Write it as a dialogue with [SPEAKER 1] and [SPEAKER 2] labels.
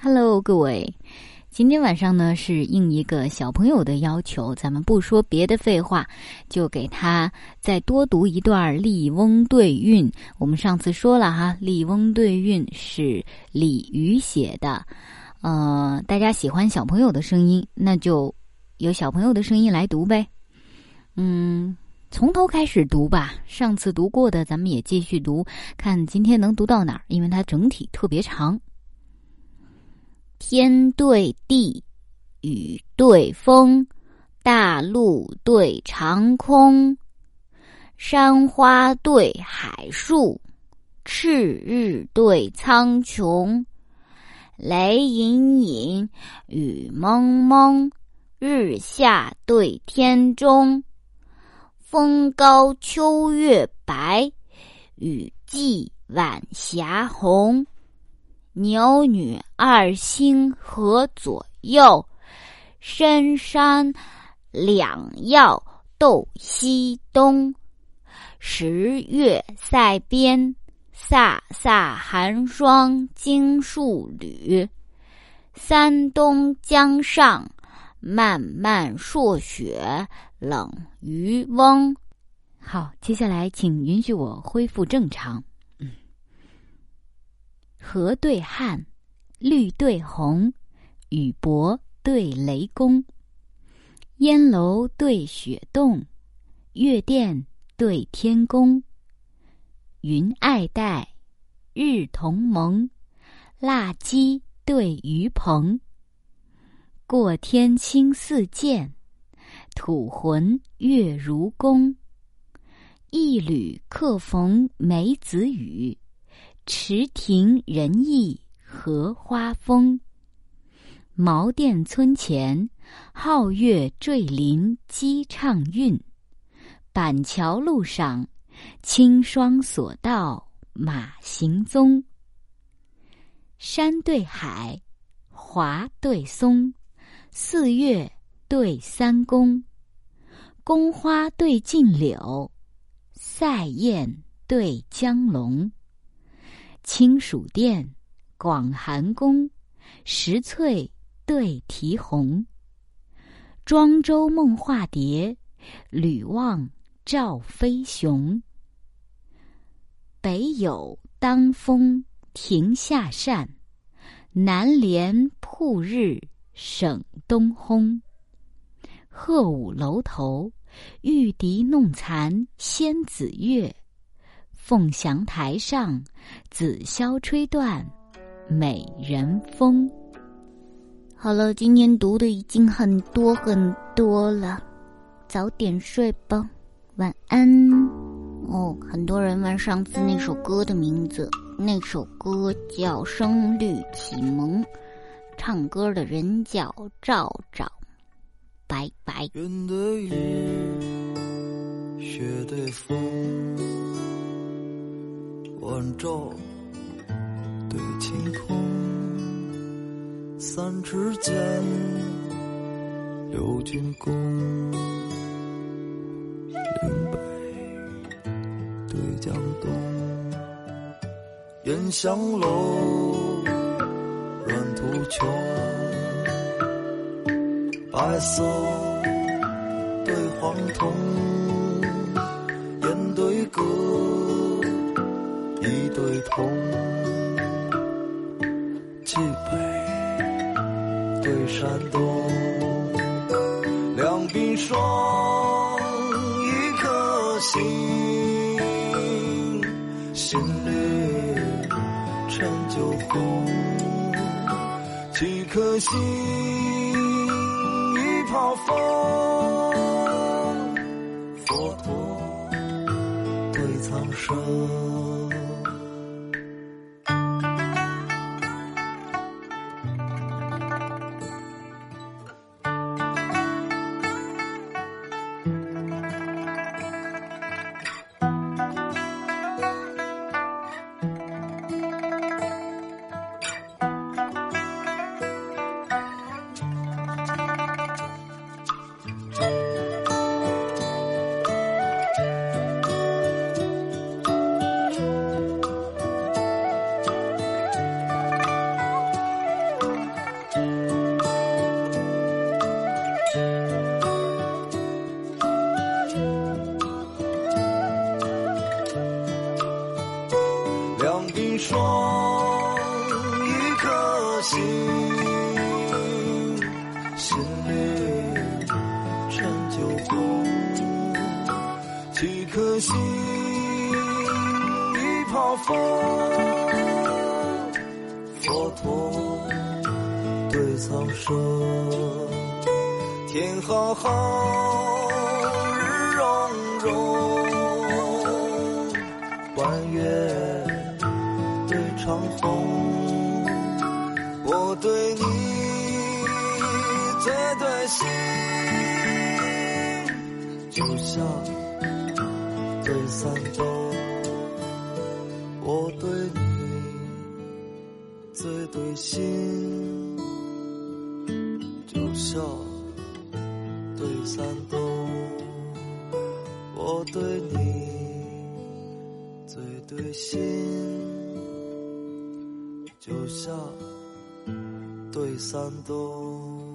[SPEAKER 1] Hello，各位，今天晚上呢是应一个小朋友的要求，咱们不说别的废话，就给他再多读一段《笠翁对韵》。我们上次说了哈，《笠翁对韵》是李渔写的。呃，大家喜欢小朋友的声音，那就由小朋友的声音来读呗。嗯，从头开始读吧。上次读过的，咱们也继续读，看今天能读到哪儿，因为它整体特别长。天对地，雨对风，大陆对长空，山花对海树，赤日对苍穹，雷隐隐，雨蒙蒙，日下对天中，风高秋月白，雨霁晚霞红。牛女二星河左右，深山两曜斗西东。十月塞边，飒飒寒霜惊戍旅。三冬江上，漫漫朔雪冷渔翁。好，接下来请允许我恢复正常。河对汉，绿对红，雨伯对雷公，烟楼对雪洞，月殿对天宫。云爱戴，日同蒙，蜡鸡对鱼鹏。过天青似箭，吐魂月如弓。一缕客逢梅子雨。池亭人意荷花风，茅店村前皓月坠林鸡唱韵，板桥路上青霜锁道马行踪。山对海，华对松，四月对三公，宫花对禁柳，塞雁对江龙。清暑殿，广寒宫，石翠对啼红。庄周梦化蝶，吕望赵飞熊。北有当风亭下扇，南帘铺日省东烘。鹤舞楼头，玉笛弄残仙子月。凤翔台上，紫箫吹断美人风。好了，今天读的已经很多很多了，早点睡吧，晚安。哦，很多人问上次那首歌的名字，那首歌叫《声律启蒙》，唱歌的人叫赵赵。拜拜。
[SPEAKER 2] 晚照对晴空，三尺剑，六钧弓，岭北对江东，烟香楼，软土穷，白色对黄铜，山东，两鬓霜，一颗心，心绿成酒红，几颗心，一泡风，佛陀对苍生。两鬓霜，一颗心。心泪成旧骨，几颗心已泡风。佛陀对苍生，天浩浩。就像对三冬，我对你最对心，就像对三冬，我对你最对心，就像对三冬。